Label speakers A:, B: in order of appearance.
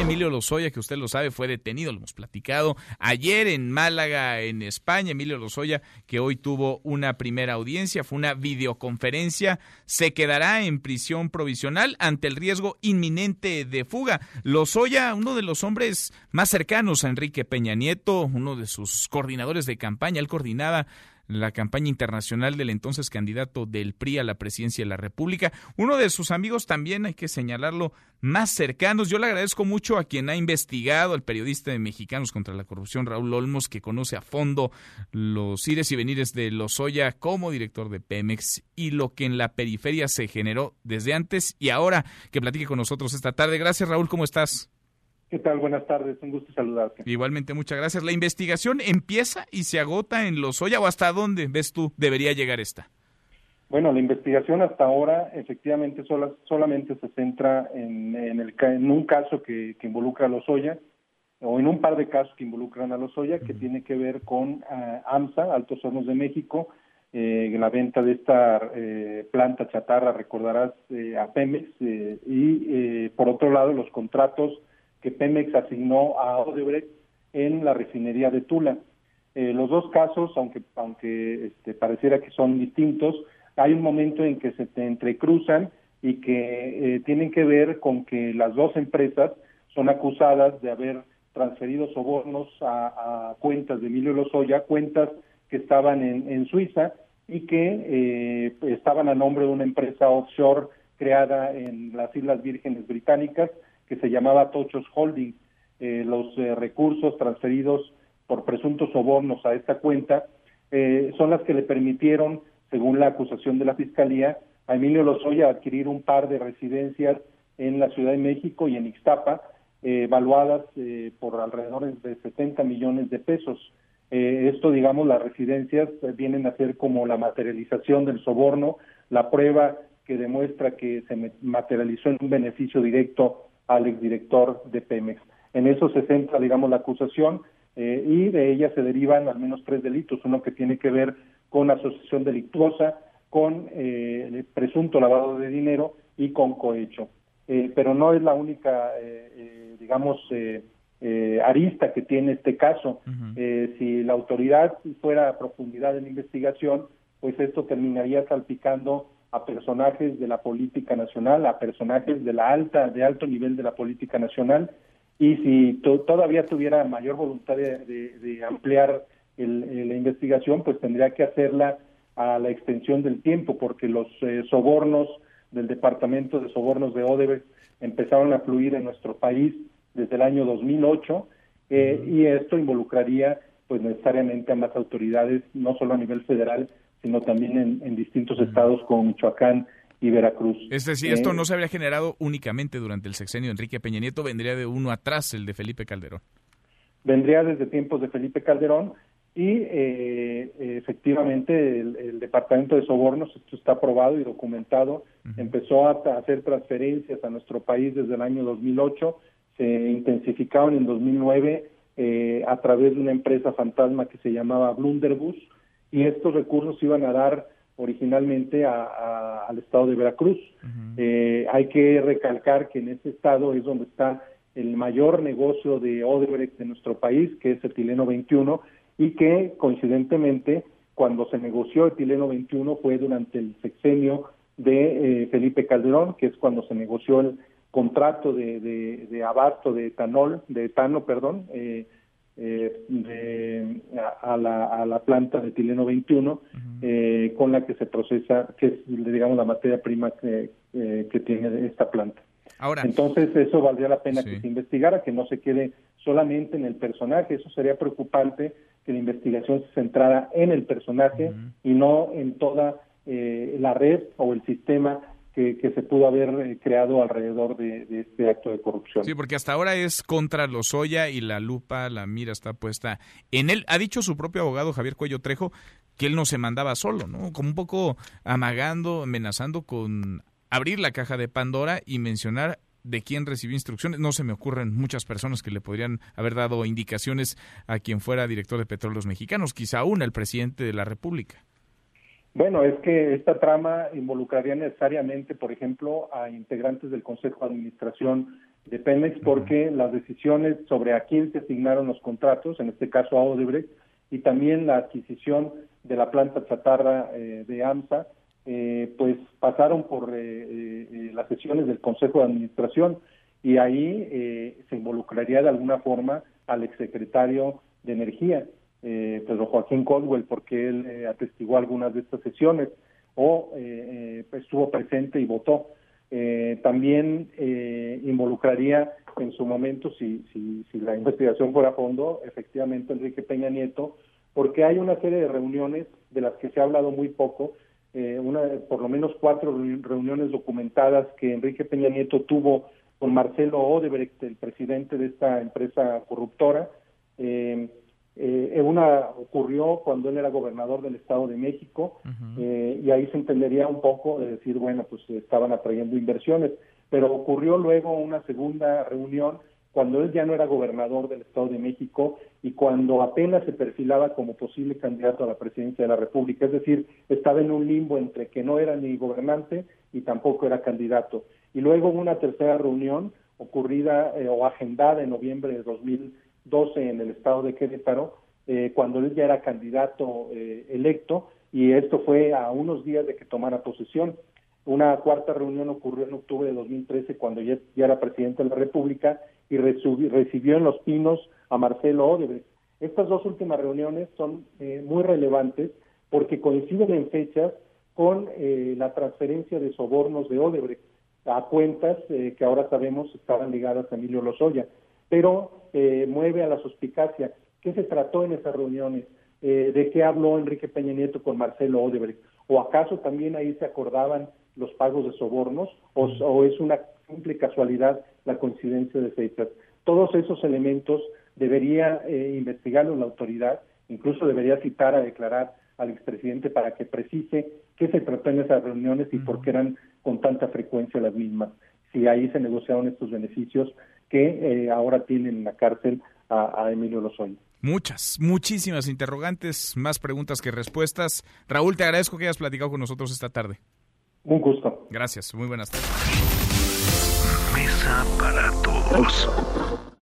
A: Emilio Lozoya, que usted lo sabe, fue detenido, lo hemos platicado ayer en Málaga, en España. Emilio Lozoya, que hoy tuvo una primera audiencia, fue una videoconferencia, se quedará en prisión provisional ante el riesgo inminente de fuga. Lozoya, uno de los hombres más cercanos a Enrique Peña Nieto, uno de sus coordinadores de campaña, él coordinaba la campaña internacional del entonces candidato del PRI a la presidencia de la República. Uno de sus amigos también, hay que señalarlo, más cercanos. Yo le agradezco mucho a quien ha investigado, al periodista de Mexicanos contra la Corrupción, Raúl Olmos, que conoce a fondo los ires y venires de Lozoya como director de Pemex y lo que en la periferia se generó desde antes y ahora que platique con nosotros esta tarde. Gracias, Raúl, ¿cómo estás?
B: ¿Qué tal? Buenas tardes, un gusto saludarte.
A: Igualmente, muchas gracias. ¿La investigación empieza y se agota en Lozoya o hasta dónde ves tú debería llegar esta?
B: Bueno, la investigación hasta ahora efectivamente solamente se centra en, el, en un caso que, involucra a Lozoya o en un par de casos que involucran a Lozoya que tiene que ver con uh, AMSA, Altos Hornos de México, eh, la venta de esta eh, planta chatarra, recordarás, eh, a Pemex y por otro lado los contratos que Pemex asignó a Odebrecht en la refinería de Tula. Eh, los dos casos, aunque, aunque este, pareciera que son distintos, hay un momento en que se te entrecruzan y que eh, tienen que ver con que las dos empresas son acusadas de haber transferido sobornos a, cuentas de Emilio Lozoya, cuentas que estaban en, Suiza y que eh, estaban a nombre de una empresa offshore creada en las Islas Vírgenes Británicas que se llamaba Tochos Holding. Eh, los eh, recursos transferidos por presuntos sobornos a esta cuenta eh, son las que le permitieron, según la acusación de la Fiscalía, a Emilio Lozoya adquirir un par de residencias en la Ciudad de México y en Ixtapa, evaluadas por alrededor de 70 millones de pesos. esto, digamos, las residencias vienen a ser como la materialización del soborno, la prueba que demuestra que se materializó en un beneficio directo al exdirector de Pemex. En eso se centra, digamos, la acusación eh, y de ella se derivan al menos tres delitos, uno que tiene que ver con asociación delictuosa, con eh, presunto lavado de dinero y con cohecho. Eh, pero no es la única, digamos, arista que tiene este caso. si la autoridad fuera a profundidad en la investigación, pues esto terminaría salpicando a personajes de la política nacional, a personajes de la alta, de alto nivel de la política nacional, y si todavía tuviera mayor voluntad de, ampliar la investigación, pues tendría que hacerla a la extensión del tiempo, porque los eh, sobornos del Departamento de Sobornos de Odebrecht empezaron a fluir en nuestro país desde el año 2008, eh, y esto involucraría pues necesariamente a más autoridades, no solo a nivel federal, sino también en, distintos estados como Michoacán y Veracruz.
A: Es decir, esto eh, no se habría generado únicamente durante el sexenio de Enrique Peña Nieto, vendría de uno atrás el de Felipe Calderón.
B: Vendría desde tiempos de Felipe Calderón y eh, efectivamente el, Departamento de Sobornos, esto está aprobado y documentado, empezó a, hacer transferencias a nuestro país desde el año 2008, se intensificaron en 2009 eh, a través de una empresa fantasma que se llamaba Blunderbus, y estos recursos iban a dar originalmente al estado de Veracruz. Eh, hay que recalcar que en ese estado es donde está el mayor negocio de Odebrecht de nuestro país, que es el Tileno 21, y que coincidentemente cuando se negoció el Tileno 21 fue durante el sexenio de eh, Felipe Calderón, que es cuando se negoció el contrato de, de, abasto de etanol, de etano, perdón, eh, eh, de, a, la, a, la, planta de Tileno 21 eh, con la que se procesa, que es digamos la materia prima que, eh, que tiene esta planta. Ahora, Entonces eso valdría la pena que se investigara, que no se quede solamente en el personaje, eso sería preocupante que la investigación se centrara en el personaje y no en toda eh, la red o el sistema que, se pudo haber eh, creado alrededor de, este acto de corrupción.
A: Sí, porque hasta ahora es contra Lozoya y la lupa, la mira está puesta en él. Ha dicho su propio abogado Javier Cuello Trejo que él no se mandaba solo, ¿no? Como un poco amagando, amenazando con abrir la caja de Pandora y mencionar de quién recibió instrucciones. No se me ocurren muchas personas que le podrían haber dado indicaciones a quien fuera director de Petróleos Mexicanos, quizá aún el presidente de la República.
B: Bueno, es que esta trama involucraría necesariamente, por ejemplo, a integrantes del Consejo de Administración de Pemex porque las decisiones sobre a quién se asignaron los contratos, en este caso a Odebrecht, y también la adquisición de la planta chatarra eh, de AMSA, eh, pues pasaron por eh, las sesiones del Consejo de Administración. Y ahí se involucraría de alguna forma al exsecretario de Energía, Pedro Joaquín Caldwell, porque él atestiguó algunas de estas sesiones o estuvo presente y votó. Eh, también eh, involucraría en su momento, si, si, si la investigación fuera a fondo, efectivamente Enrique Peña Nieto, porque hay una serie de reuniones de las que se ha hablado muy poco, eh, una, por lo menos cuatro reuniones documentadas que Enrique Peña Nieto tuvo con Marcelo Odebrecht, el presidente de esta empresa corruptora. Eh, eh, una ocurrió cuando él era gobernador del Estado de México eh, y ahí se entendería un poco de decir, bueno, pues estaban atrayendo inversiones, pero ocurrió luego una segunda reunión cuando él ya no era gobernador del Estado de México y cuando apenas se perfilaba como posible candidato a la presidencia de la República, es decir, estaba en un limbo entre que no era ni gobernante y tampoco era candidato. Y luego una tercera reunión ocurrida eh, o agendada en noviembre de 2000 12 en el estado de Querétaro, eh, cuando él ya era candidato eh, electo, y esto fue a unos días de que tomara posesión. Una cuarta reunión ocurrió en octubre de 2013, cuando ya, era presidente de la República, y recibió en Los Pinos a Marcelo Odebrecht. Estas dos últimas reuniones son eh, muy relevantes porque coinciden en fechas con la transferencia de sobornos de Odebrecht a cuentas que ahora sabemos estaban ligadas a Emilio Lozoya pero eh, mueve a la suspicacia. ¿Qué se trató en esas reuniones? Eh, ¿De qué habló Enrique Peña Nieto con Marcelo Odebrecht? ¿O acaso también ahí se acordaban los pagos de sobornos? ¿O, es una simple casualidad la coincidencia de fechas? Todos esos elementos debería eh, investigarlo la autoridad, incluso debería citar a declarar al expresidente para que precise qué se trató en esas reuniones y por qué eran con tanta frecuencia las mismas. Si ahí se negociaron estos beneficios que eh, ahora tienen en la cárcel a, Emilio Lozoya.
A: Muchas, muchísimas interrogantes, más preguntas que respuestas. Raúl, te agradezco que hayas platicado con nosotros esta tarde.
B: Un gusto.
A: Gracias, muy buenas tardes.
C: Mesa para todos.